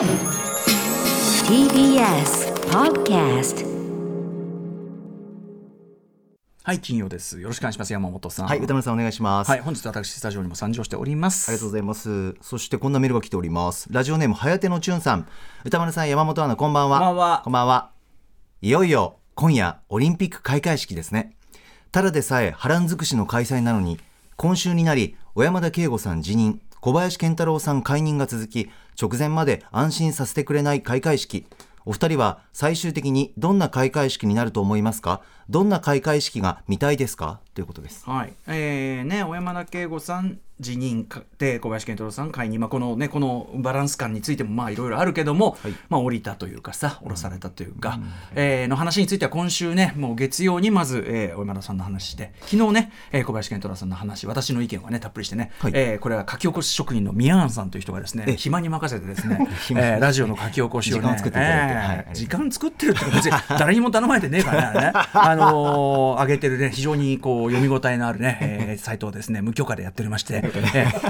TBS Podcast はい金曜ですよろしくお願いします山本さんはい、歌丸さんお願いします。はい本日私スタジオにも参上しておりますありがとうございます。そしてこんなメールが来ております。ラジオネーム、はやてのちゅんさん。歌丸さん、山本アナ、こんばんは。こんばんはこんばんは。いよいよ、今夜、オリンピック開会式ですね。ただでさえ波乱尽くしの開催なのに、今週になり、小山田圭吾さん辞任、小林健太郎さん解任が続き、直前まで安心させてくれない開会式。お二人は最終的にどんな開会式になると思いますか？どんな開会式が見たいですか？ということです。はい、えー、ね、小山田圭吾さん辞任かで小林健太郎さん解任、まあ、このねこのバランス感についてもまあいろいろあるけども、はい。まあ降りたというかさ降ろされたというか、えーの話については今週ねもう月曜にまず、えー、小山田さんの話して昨日ね、えー小林健太郎さんの話私の意見はねたっぷりしてね、はい。えーこれは書き起こし職人の宮安さんという人がですねえ暇に任せてですね、暇 えーラジオの書き起こしをね時間を作っていーはい。時間作ってるって別に誰にも頼まれてねえからね あのー上げてるね非常にこう読み応えのあるね、えー、サイトをですね無許可でやっておりまして、えー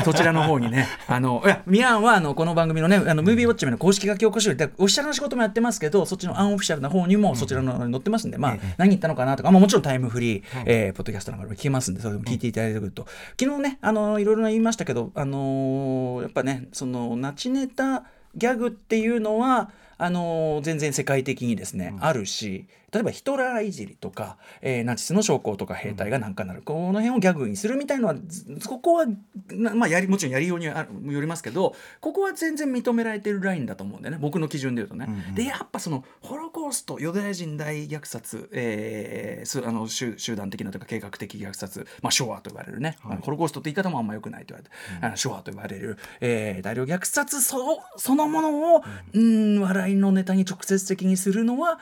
そちらの方にね。あのいやミアンはあのこの番組のねあのムービーウォッチメンの公式書き起こしよりオフィシャルな仕事もやってますけどそっちのアンオフィシャルな方にもそちらの載ってますんで、まあ何言ったのかなとか、まあ、もちろんタイムフリー、えーポッドキャストなんかでも聞けますんでそれでも聞いていただいてくると、昨日ねあのいろいろ言いましたけどあのーやっぱねそのナチネタギャグっていうのはあの全然世界的にですね、あるし例えばヒトラーいじりとか、えーナチスの将校とか兵隊がなんかなる、この辺をギャグにするみたいのはずここはなまあやりもちろんやりようによりますけどここは全然認められてるラインだと思うんだよね。僕の基準で言うとね。でやっぱそのホロコーストユダヤ人大虐殺、えーすあの集集団的なというか計画的虐殺、まあ、ショアと言われるね、あのホロコーストって言い方もあんま良くないと言われて、あのショアと言われる、えー大量虐殺そそのものを、うん、笑いのネタに直接的にするのは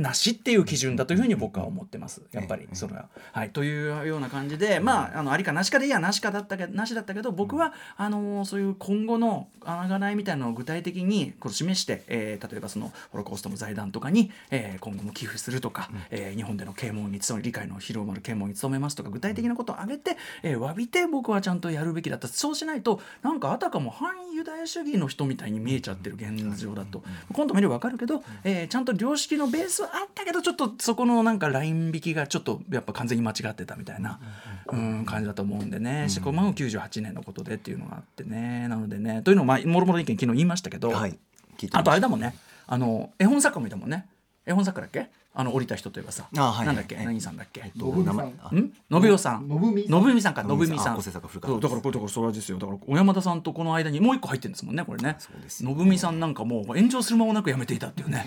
なしっていう基準だというふうに僕は思ってます。やっぱりそれは。はい、というような感じでまああのありかなしかでいいやなしかだったけどなしだったけど僕はあのそういう今後のあがないみたいなのを具体的にこう示して、えー例えばそのホロコーストの財団とかに、えー今後も寄付するとか、えー日本での啓蒙に努め理解の広まる啓蒙に努めますとか具体的なことを挙げて、えー詫びて僕はちゃんとやるべきだった。そうしないとなんかあたかも反ユダヤ主義の人みたいに見えちゃってる現状だと、今度見れば分かるけど、えーちゃんと良識のベースはあったけどちょっとそこのなんかライン引きがちょっとやっぱ完全に間違ってたみたいな、うん、感じだと思うんでね、しかも98年のことでっていうのがあってね。なのでねというのをまあもろもろ意見昨日言いましたけど、はい。あとあれだもんね。あの絵本作家もいたもんね絵本作家だっけ？あの降りた人といえばさ、あはいなんだっけ、はい。何さんだっけ、と名前あん？信代さん。信美さん。か？信美さん。信美さん。あ小瀬坂古川そうだからこれだからそれですよだから小山田さんとこの間にもう一個入ってるんですもんねこれね。そうです信美さんなんかもう炎上する間もなくやめていたっていうね。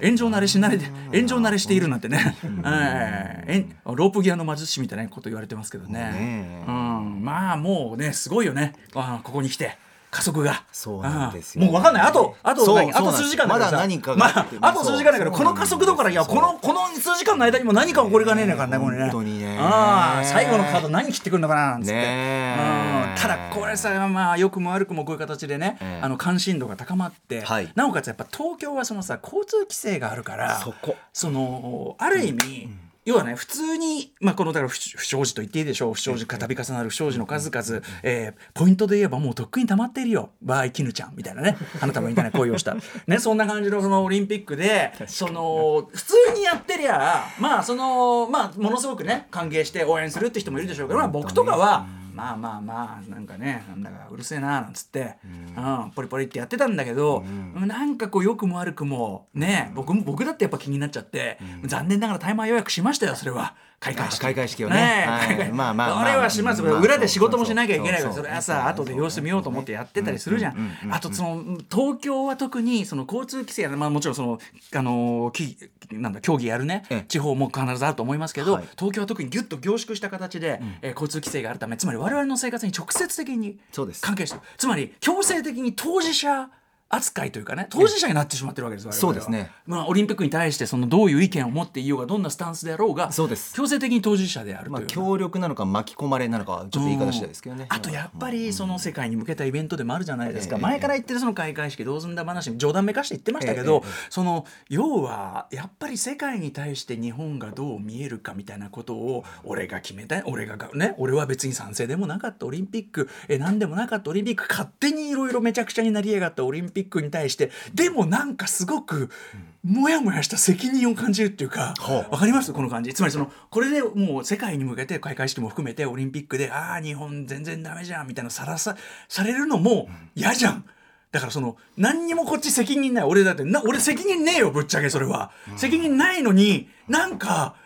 炎上慣れし慣れて炎上慣れしているなんてね。えええロープギアの魔術師みたいなこと言われてますけどね。ねうん。まあもうねすごいよね。あここに来て加速が。そうなんですようん。もう分かんない。あとあとあと数時間だからさ。まだ何かがまあああと数時間だからこの加速度からいやこのこの数時間の間にも何か起こりかねえねえからねこれね。本当にね。ああ最後のカード何切ってくるのかななんつって、ねただこれさまあ良くも悪くもこういう形でね、ええ。あの関心度が高まって、はい。なおかつやっぱ東京はそのさ交通規制があるからそこ。そのある意味、要はね普通に、まあ、このだから不不祥事と言っていいでしょう。不祥事が度重なる不祥事の数々、えーポイントで言えばもうとっくに溜まっているよ。バーイ絹ちゃん。みたいなね。あなたもみたいな恋をした、ね、そんな感じのそのオリンピックでその普通にやってりゃまあそのまあものすごくね歓迎して応援するって人もいるでしょうけど、まあ、僕とかは。まあまあまあなんかねなんだかうるせえななんつって、うん。ポリポリってやってたんだけど、なんかこう良くも悪くもね僕も僕だってやっぱ気になっちゃって、残念ながらタイマー予約しましたよそれは。開会式。開会式をね。はい。まあまあまあ。それはします、まあ裏で仕事もしなきゃいけないからそれはさ後で様子見ようと思ってやってたりするじゃん。あとその東京は特にその交通規制やまあもちろんそのあのきなんだ競技やるねええ地方も必ずあると思いますけど、はい東京は特にギュッと凝縮した形で、えー交通規制があるためつまり我々の生活に直接的に関係してる。つまり強制的に当事者扱いというかね当事者になってしまってるわけです我々は。そうですね。まあ、オリンピックに対してそのどういう意見を持っていようがどんなスタンスであろうがそうです。強制的に当事者であるという、まあ協力なのか巻き込まれなのかはちょっと言い方次第ですけどね。あとやっぱりその世界に向けたイベントでもあるじゃないですか、ええ。前から言ってるその開会式どうすんだ話冗談めかして言ってましたけど、えええその要はやっぱり世界に対して日本がどう見えるかみたいなことを俺が決めた俺がね俺は別に賛成でもなかったオリンピックえ何でもなかったオリンピック勝手にいろいろめちゃくちゃになりやがったオリンピックピックに対してでもなんかすごくもやもやした責任を感じるっていうかほう。わかります？この感じ。つまりそのこれでもう世界に向けて開会式も含めてオリンピックでああ日本全然ダメじゃんみたいなさらさされるのも嫌じゃん。だからその何にもこっち責任ない。俺だってな俺責任ねえよぶっちゃけそれは、責任ないのになんか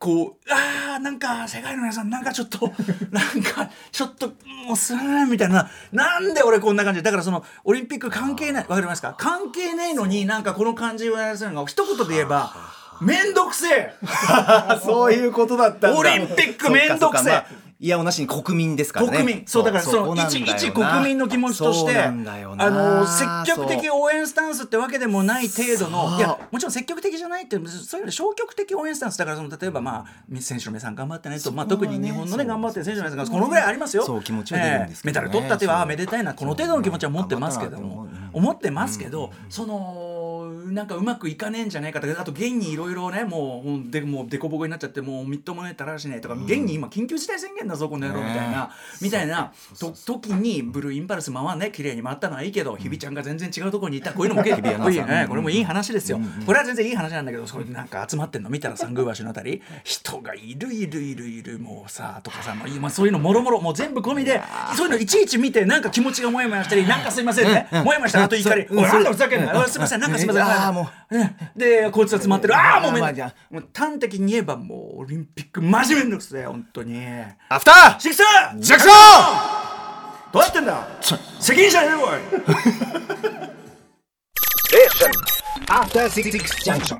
こうあーなんか世界の皆さんなんかちょっと なんかちょっともうすーんみたいななんで俺こんな感じ？だからそのオリンピック関係ないわかりますか？関係ないのになんかこの感じをやらせるのが一言で言えばめんどくせえ！そういうことだったんだ。オリンピックめんどくせえ！そっかそっかまあいやおなしに国民ですからね。国民。そうだからそのこなんだよな。一一国民の気持ちとしてそうなんだよな。あの積極的応援スタンスってわけでもない程度のいやもちろん積極的じゃないってそういうの消極的応援スタンスだからその例えばまあ選手の皆さん頑張ってねとまあ特に日本のね頑張ってる選手の皆さんがこのぐらいありますよ。そう気持ちは出るんですけどね。ええ。メダル取ったってはそうあめでたいなこの程度の気持ちは持ってますけども思ってますけどその なんかうまくいかねえんじゃないかとかあと現にいろいろねもうでもうデコボコになっちゃってもうみっともねえったらしねえとか現に今緊急事態宣言だぞこの野郎みたいなみたいなと時にブルーインパルス回んね綺麗に回ったのはいいけど日比ちゃんが全然違うところにいたこういうのも結構日比アナウンサーねこれもいい話ですよ。これは全然いい話なんだけどそれなんか集まってんの見たら三宮橋のあたり。人がいるいるいるいるもうさとかさもう今そういうのもろもろもう全部込みでそういうのいちいち見てなんか気持ちがもやもやしたりなんかすいませんね。もやもやしたあと怒り「おいなんだふざけんなすいません。なんかすいません」あーもねでこいつは詰まってる。ああもうめん。まあじゃもう端的に言えばもうオリンピックマジめんどくせえ本当に。アフター。シクサージャクソンどうやってんだ責任者ね えよおい After Six Junction.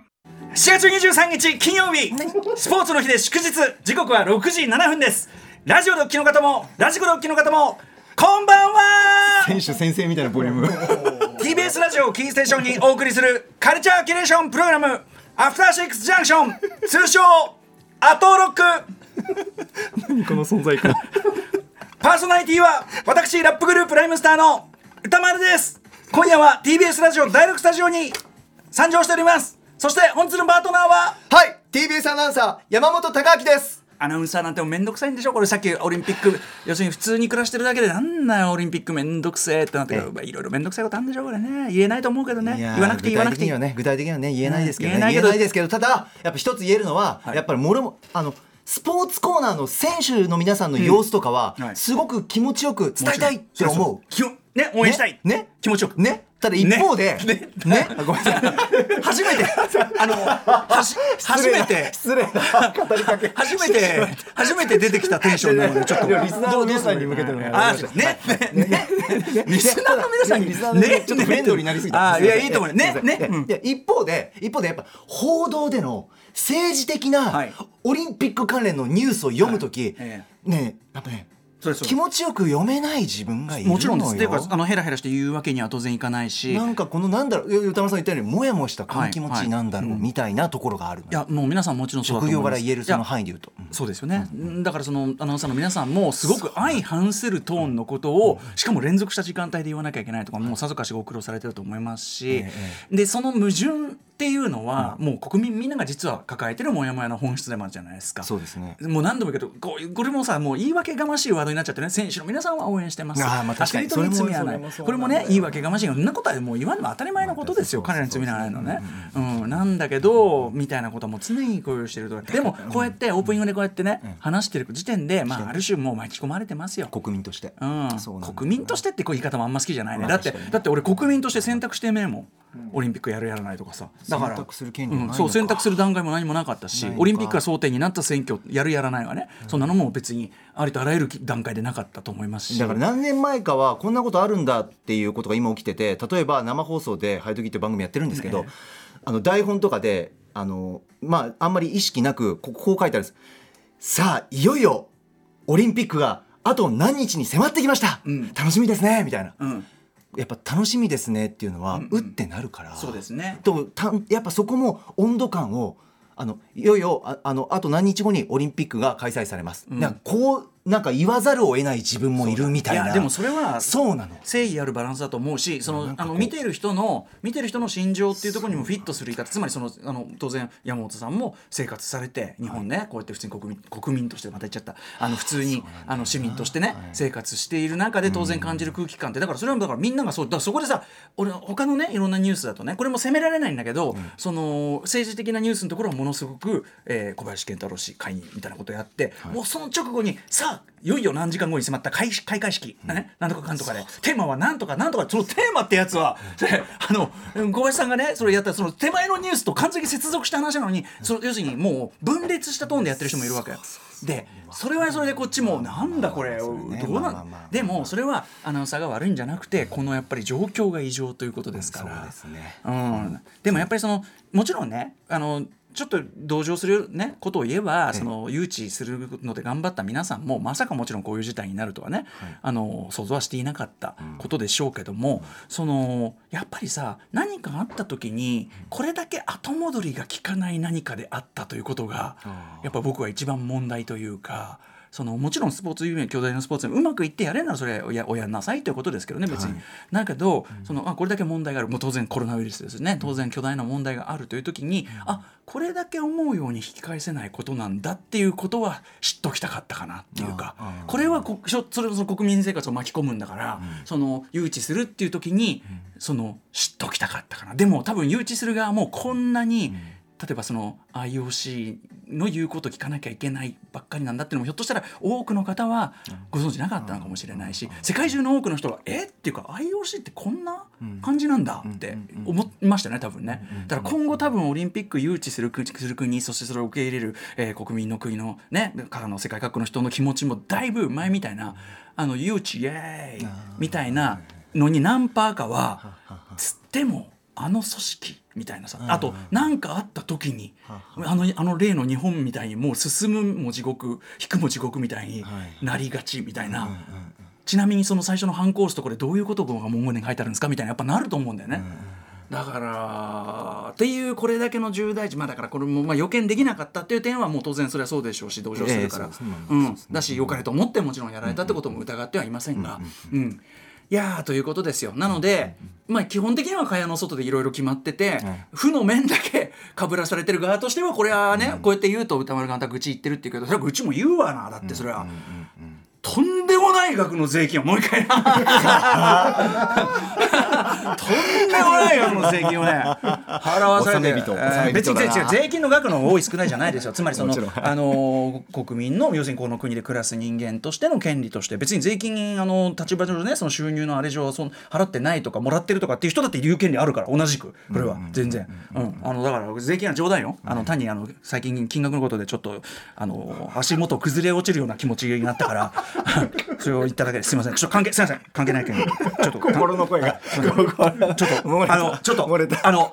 4月23日金曜日。スポーツの日で祝日時刻は6時7分です。ラジオドッキの方もラジコドッキの方もこんばんは。選手先生みたいなボリューム TBS ラジオをキーステーションにお送りするカルチャーキュレーションプログラムアフターシックスジャンクション通称アトロック。この存在感。パーソナリティは私ラップグループライムスターの歌丸です。今夜は TBS ラジオ第6スタジオに参上しております。そして本日のパートナーははい TBS アナウンサー山本貴明ですアナウンサーなんてもうめんどくさいんでしょ？これさっきオリンピック要するに普通に暮らしてるだけでなんだよオリンピックめんどくせえってなってる。いろいろめんどくさいことあるんでしょこれね。言えないと思うけどね。言わなくていい言わなくていい具体的にはね具体的にはね言えないですけどね。言えないですけどただやっぱ一つ言えるのは、はい。やっぱりもろもあのスポーツコーナーの選手の皆さんの様子とかは、すごく気持ちよく伝えたいって思う。そうそう。きね応援したい。ねね気持ちよく。ねただ一方で、ねね。あごめんなさい。初めて。あのはし初めて。失礼な語りかけ。初めて初めて出てきたテンションなのでちょっと。リスナーの皆さんに向けてのあーね。ね。ねリスナーの皆さんに。リスナーの皆さんにちょっとフレンドリーになりすぎた。あーいやいいと思う。ねすいません。ね。いや一方で一方でやっぱ報道での政治的はない。オリンピック関連のニュースを読むとき、え。ねやっぱね気持ちよく読めない自分がいるのよ。もちろんです。っていうかあのヘラヘラして言うわけには当然いかないし。なんかこのなんだろう歌丸さん言ったようにもやもやしたこの気持ちなんだろうはいみたいなところがあるのいやもう皆さんもちろん職業から言えるその範囲で言うと。うん。そうですよね、だからそのアナウンサーの皆さんもすごく相反するトーンのことをしかも連続した時間帯で言わなきゃいけないとかもうさぞかしご苦労されてると思いますし、でその矛盾っていうのは、もう国民みんなが実は抱えてるモヤモヤの本質でもあるじゃないですか。そうですね。もう何度も言うけどこれもさもう言い訳がましいワードになっちゃってね選手の皆さんは応援してます。あーまあ確かに。アスリートに罪はない。これもね言い訳がましいそんなことはもう言わんのは当たり前のことですよ、彼らに罪はないのね、うん、なんだけどみたいなことも常に共有してると。でもこうやってオープニングでこうやってね、話してる時点で、まあ、ある種もう巻き込まれてますよ。国民として、うん。そうなんだよ。な国民としてってこう言い方もあんま好きじゃないね、まあだってだって俺国民として選択してめえもん、オリンピックやるやらないとかさ。だから選択する権利もないのか。そう選択する段階も何もなかったしオリンピックが争点になった選挙やるやらないはね、そんなのも別にありとあらゆる段階でなかったと思いますし。だから何年前かはこんなことあるんだっていうことが今起きてて例えば生放送で「ハイドギ」っていう番組やってるんですけど、あの台本とかであの、まあ、あんまり意識なくこここう書いてあるんです。さあいよいよオリンピックがあと何日に迫ってきました、ん。楽しみですねみたいな、うんやっぱ楽しみですねっていうのは、ううん。ってなるから。そうですね。とたやっぱそこも温度感をあのいよいよああのあと何日後にオリンピックが開催されます、ん。だからこうなんか言わざるを得ない自分もいるみたいな。やでもそれはそうなの。誠意あるバランスだと思うしそのあの見てる人の見てる人の心情っていうところにもフィットする言い方。つまりそのあの当然山本さんも生活されて日本ねこうやって普通に国民国民としてまた言っちゃった。あの普通にあの市民としてね生活している中で当然感じる空気感って。だからそれはだからみんながそうだからそこでさ俺他のねいろんなニュースだとねこれも責められないんだけどその政治的なニュースのところはものすごくえー小林健太郎氏解任みたいなことをやってもうその直後にさあいよいよ何時間後に迫った開開会式、ね、なんとかかんとかで。テーマはなんとか。なんとかそのテーマってやつはあのうん小林さんがねそれやったらその手前のニュースと完全に接続した話なのにその要するにもう分裂したトーンでやってる人もいるわけ。よ。でそれはそれでこっちもなんだこれどうまあなんでもそれはアナウンサーが悪いんじゃなくてこのやっぱり状況が異常ということですから。そうですね。うん、でもやっぱりそのもちろんねあのちょっと同情する、ね、ことを言えば、その誘致するので頑張った皆さんもまさかもちろんこういう事態になるとはね、あの想像はしていなかったことでしょうけども、そのやっぱりさ何かあった時にこれだけ後戻りが効かない何かであったということがやっぱ僕は一番問題というか。そのもちろんスポーツ夢巨大なスポーツうまくいってやれんならそれおやおやんなさいということですけどね別に、だけどそのあこれだけ問題がある。もう当然コロナウイルスですね。当然巨大な問題があるという時に、あこれだけ思うように引き返せないことなんだっていうことは知っときたかったかなっていうか。これはこそれこそ国民生活を巻き込むんだから、その誘致するっていう時に、その知っときたかったかな。でも多分誘致する側もこんなに、例えばその IOC の言うこと聞かなきゃいけないばっかりなんだっていうのもひょっとしたら多くの方はご存知なかったのかもしれないし世界中の多くの人がえ？っていうか IOC ってこんな感じなんだって思いましたね多分ね。だから今後多分オリンピック誘致する国する国そしてそれを受け入れる、えー国民の国のねからの世界各国の人の気持ちもだいぶ前みたいなあの誘致イエーイみたいなのに何パーかは。つってもあの組織みたいなさあと何かあった時にあのあの例の日本みたいにもう進むも地獄引くも地獄みたいになりがちみたいな。ちなみにその最初の反抗スとこれどういうことが文言に書いてあるんですかみたいなやっぱなると思うんだよね。だからっていうこれだけの重大事まあだからこれもまあ予見できなかったっていう点はもう当然それはそうでしょうし同情するから、ええそうん、だし良かれと思ってもちろんやられたってことも疑ってはいませんが、うんいやーということですよ。なので、まあ、基本的には蚊帳の外でいろいろ決まってて、負の面だけかぶらされてる側としてはこれはね、こうやって言うと歌丸がまた愚痴言ってるっていうけどそれは愚痴も言うわなだってそれは。とんでもない額の税金をもう一回 とんでもない額の税金をね払わされて。えー別に違う税金の額の多い少ないじゃないですよ。つまりそのあのー国民の要するにこの国で暮らす人間としての権利として別に税金あの立場上ねその収入のあれ上その払ってないとかもらってるとかっていう人だって言う権利あるから同じく。これは全然。うん。あのだから税金は冗談よ。あの単にあの最近金額のことでちょっとあの足元崩れ落ちるような気持ちになったから それを言っただけですすみません。ちょっと関係すみません。関係ないけどちょっと。心の声が。ちょっとあのちょっとあの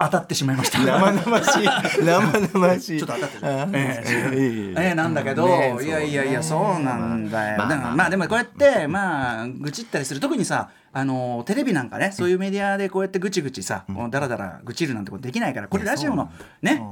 当たってしまいました。生々しい。生々しい。ちょっと当たってる。あー。えなんだけど、いやいやいやそう。なんだよ、まあでもこうやってまあ愚痴ったりする。特にさあのテレビなんかねそういうメディアでこうやってぐちぐちさ、こうだらだら愚痴るなんてことできないからこれラジオのね。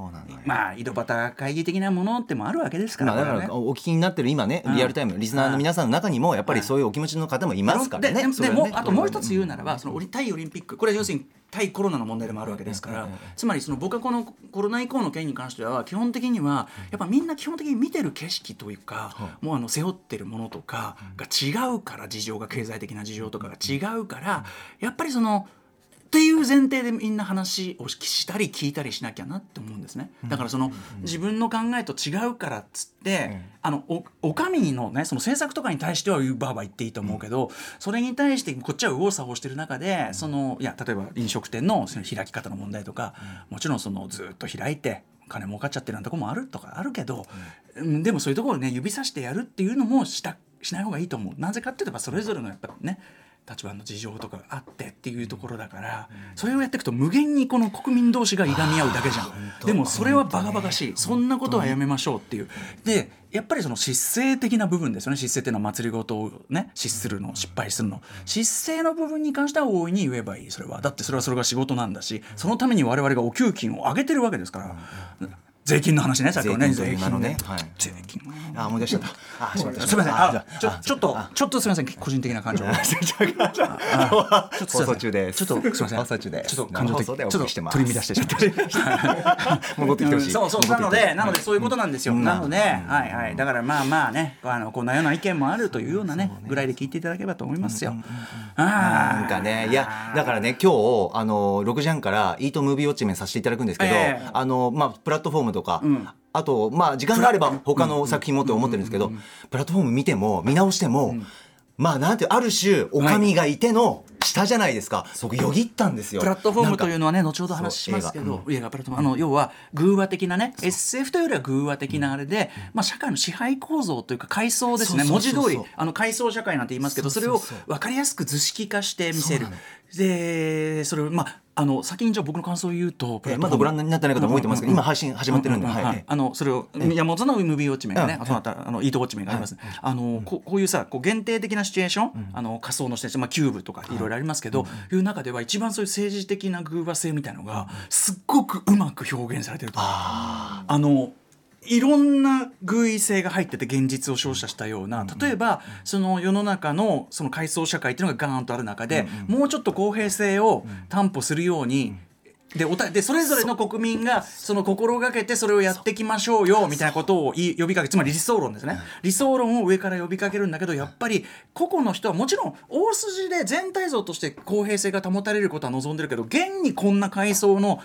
まあ井戸端会議的なものってもあるわけですから、まあ、だからお聞きになってる今ね、リアルタイムリスナーの皆さんの中にもやっぱりそういうお気持ちの方もいますからね。でもあともう一つ言うならばそのオリ対オリンピック。これは要するに対コロナの問題でもあるわけですからつまりその僕はこのコロナ以降の件に関しては基本的にはやっぱみんな基本的に見てる景色というかもうあの背負ってるものとかが違うから事情が経済的な事情とかが違うからやっぱりその。っていう前提でみんな話をしたり聞いたりしなきゃなって思うんですね。だからその自分の考えと違うからっつって、あのおお上のねその政策とかに対してはバーバー言っていいと思うけど、それに対してこっちは右往左往してる中でそのいや例えば飲食店のその開き方の問題とか、もちろんそのずっと開いて金儲かっちゃってるなんてとこもあるとかあるけど、うん。でもそういうところをね指さしてやるっていうのもしたしない方がいいと思う。なぜかっていうとそれぞれのやっぱね立場の事情とかがあってっていうところだから、それをやっていくと無限にこの国民同士がいがみ合うだけじゃん。でもそれはバカバカしい。そんなことはやめましょうっていう。でやっぱりその失勢的な部分ですよね。失勢っていうのは祭りごとをね失するの失敗するの。失勢の部分に関しては大いに言えばいい。それは。だってそれはそれが仕事なんだしそのために我々がお給金を上げてるわけですから。税金の話ねさっきのね。税金のね。はい。税金あ思い出しちゃった。あしまった。すみません。ちょちょっとちょっとすみません。個人的な感情。放送中です。ちょっとすみません。放送中です。ちょっと感情的ちょっと取り乱してしま った。戻ってきてほしい。そうそう。なのでなのでそういうことなんですよ、なので、はいはい。だからまあまあねあのこんなような意見もあるというようなねぐらいで聞いていただければと思いますよ、あなんかねいやだからね今日あの6時半から「イートムービーウォッチメン」させていただくんですけど、ええ。あのまあプラットフォームとか、あとまあ時間があれば他の作品もって思ってるんですけど、プラットフォーム見ても見直しても、まあなんてある種お上がいての下じゃないですか、僕よぎったんですよ。プラットフォームというののはね後ほど話しますけど映画。プラットフォームあの要は偶話的なね SF というよりは偶話的なあれで、まあ、社会の支配構造というか階層ですね。文字通りあの階層社会なんて言いますけどそれを分かりやすく図式化して見せる。でそれをまああの先にじゃあ僕の感想を言うとプラットフォームまだご覧になってない方も多いと思いますけど、今配信始まってるんで、あのそれを山本のムービーウォッチメンがね、うんあとまたあのイートウォッチメンがあります、あのここういうさこう限定的なシチュエーション、あの仮想のシチュエーション、まあ、キューブとかいろい。ろありますけど、いう中では一番そういう政治的な偶話性みたいなのがすっごくうまく表現されてるとあのいろんな偶意性が入ってて現実を照射したような例えばその世の中のその階層社会っていうのがガーンとある中で、もうちょっと公平性を担保するように、でおたでそれぞれの国民がその心がけてそれをやっていきましょうよみたいなことを呼びかけつまり理想論ですね、理想論を上から呼びかけるんだけどやっぱり個々の人はもちろん大筋で全体像として公平性が保たれることは望んでるけど現にこんな階層の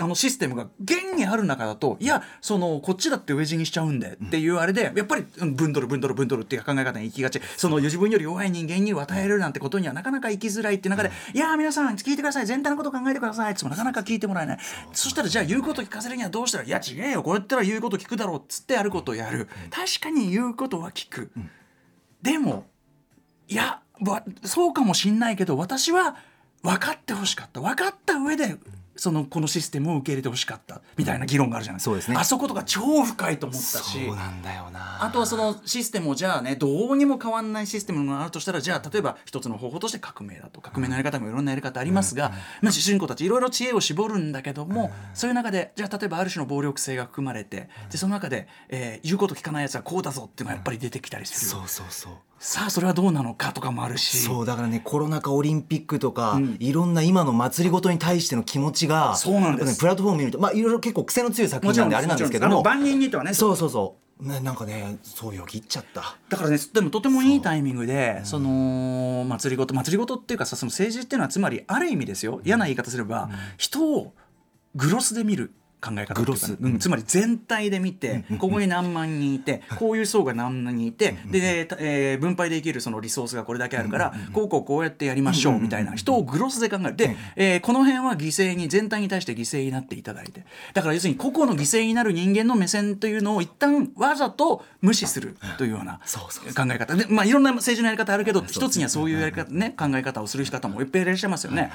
あのシステムが現にある中だといやそのこっちだって上地にしちゃうんでっていうあれでやっぱりうん分取る分取る分取るっていう考え方に行きがち。その自分より弱い人間に与えるなんてことにはなかなか行きづらいっていう中で、いやー皆さん聞いてください。全体のことを考えてください。ってなかなか聞いてもらえない。そしたらじゃあ言うこと聞かせるにはどうしたらいや違えよ。こうやったら言うこと聞くだろうっつってやることをやる。確かに言うことは聞く、でもいやわそうかもしんないけど私は分かってほしかった。分かった上でそのこのシステムを受け入れてほしかったみたいな議論があるじゃない。そうですね。あそことか超深いと思ったしそうなんだよな。あとはそのシステムをじゃあねどうにも変わんないシステムがあるとしたらじゃあ例えば一つの方法として革命だと革命のやり方もいろんなやり方ありますが、まあ、主人公たちいろいろ知恵を絞るんだけども、そういう中でじゃあ例えばある種の暴力性が含まれてでその中で、えー言うこと聞かないやつはこうだぞっていうのがやっぱり出てきたりする、そうそうそうさあそれはどうなのかとかもあるし。そうだからねコロナ禍オリンピックとか、いろんな今の祭りごとに対しての気持ちがそうなんです。ねプラットフォーム見るとまあいろいろ結構癖の強い作品なんであれなんですけども。万人にとはねそうそうそう、ね、なんかねそうよぎっちゃった。だからねでもとてもいいタイミングでその祭りごと祭りごとっていうかさその政治っていうのはつまりある意味ですよ。嫌な言い方すれば、人をグロスで見る考え方うかグロス。うん。つまり全体で見て、ここに何万人いて、こういう層が何万人いて、で、たえー分配できるそのリソースがこれだけあるから、こうこうこうやってやりましょうみたいな。人をグロスで考える。で、えーこの辺は犠牲に全体に対して犠牲になっていただいて。だから要するに個々の犠牲になる人間の目線というのを一旦わざと無視するというような考え方。で、まあ、いろんな政治のやり方あるけど一つにはそういうやり方、ね、考え方をする方もいっぱいいらっしゃいますよね。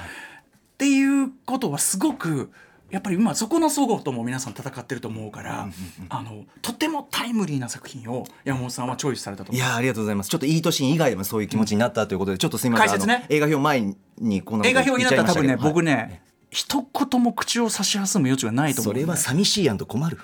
っていうことはすごくやっぱり今そこの齟齬とも皆さん戦ってると思うから、あのとてもタイムリーな作品を山本さんはチョイスされたと。いやーありがとうございます。ちょっといい年以外でもそういう気持ちになったということで、ちょっとすみません解説ね。映画表前にこんな映画表になったら多分ね、僕ねね、一言も口を差し挟む余地はないと思。そうれは寂しいやんと困る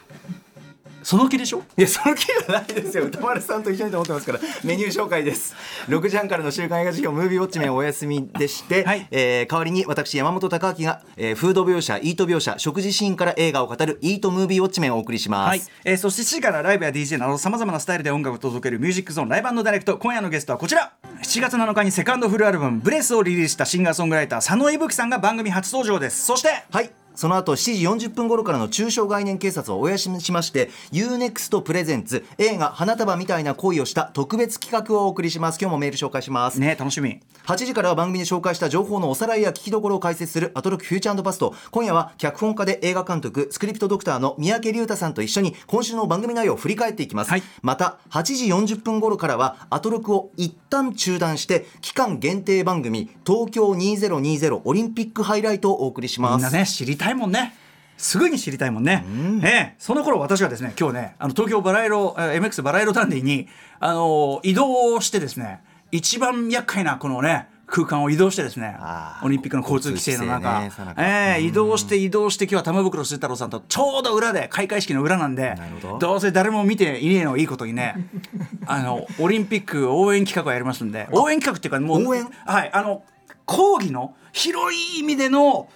その気でしょ？いやその気はないですよ。歌丸さんと一緒にと思ってますから。メニュー紹介です。6時半からの週刊映画辞表ムービーウォッチメンお休みでして、はい。えー代わりに私山本貴明が、えーフード描写イート描写食事シーンから映画を語るイートムービーウォッチメンをお送りします、はい、えーそして7時からライブや DJ などさまざまなスタイルで音楽を届けるミュージックゾーンライブダイレクト今夜のゲストはこちら。7月7日にセカンドフルアルバム「ブレス」をリリースしたシンガーソングライター佐野いぶきさんが番組初登場です。そしてはいその後7時40分頃からの中小概念警察をお休みしまして UNEXT プレゼンツ映画花束みたいな恋をした特別企画をお送りします。今日もメール紹介します。ね楽しみ。8時からは番組で紹介した情報のおさらいや聞きどころを解説するアトロックフューチャーパスト。今夜は脚本家で映画監督スクリプトドクターの三宅龍太さんと一緒に今週の番組内容を振り返っていきます、はい。また8時40分頃からはアトロックを一旦中断して期間限定番組東京2020オリンピックハイライトをお送りしみんなますね知りたいもんね。すぐに知りたいもんね、ええ。その頃私はですね今日ねあの東京バラ色えー MX バラ色ダンディにあの移動してですね一番厄介なこのね空間を移動してですねオリンピックの交通規制の中、ねええ移動して移動して今日は玉袋筋太郎さんとちょうど裏で開会式の裏なんでど。どうせ誰も見ていねえのいいことにね。あのオリンピック応援企画をやりますんで応援企画っていうかもう応援？はいあの抗議の広い意味での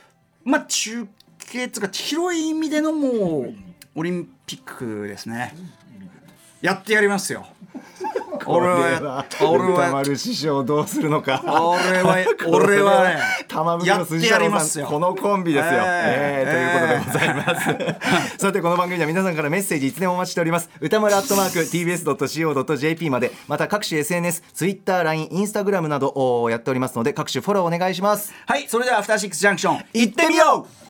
まあ中継つうか広い意味でのもうオリンピックですね。やってやりますよ。俺は俺は丸師匠どうするのか。俺は俺はね玉袋筋太郎さんこのコンビですよ、ええーということでございます、さてこの番組では皆さんからメッセージいつでもお待ちしております。歌丸アットマーク TBS.CO.JP までまた各種 SNS、Twitter、LINE、Instagram などおやっておりますので各種フォローお願いします。はいそれではアフターシックスジャンクション行ってみよう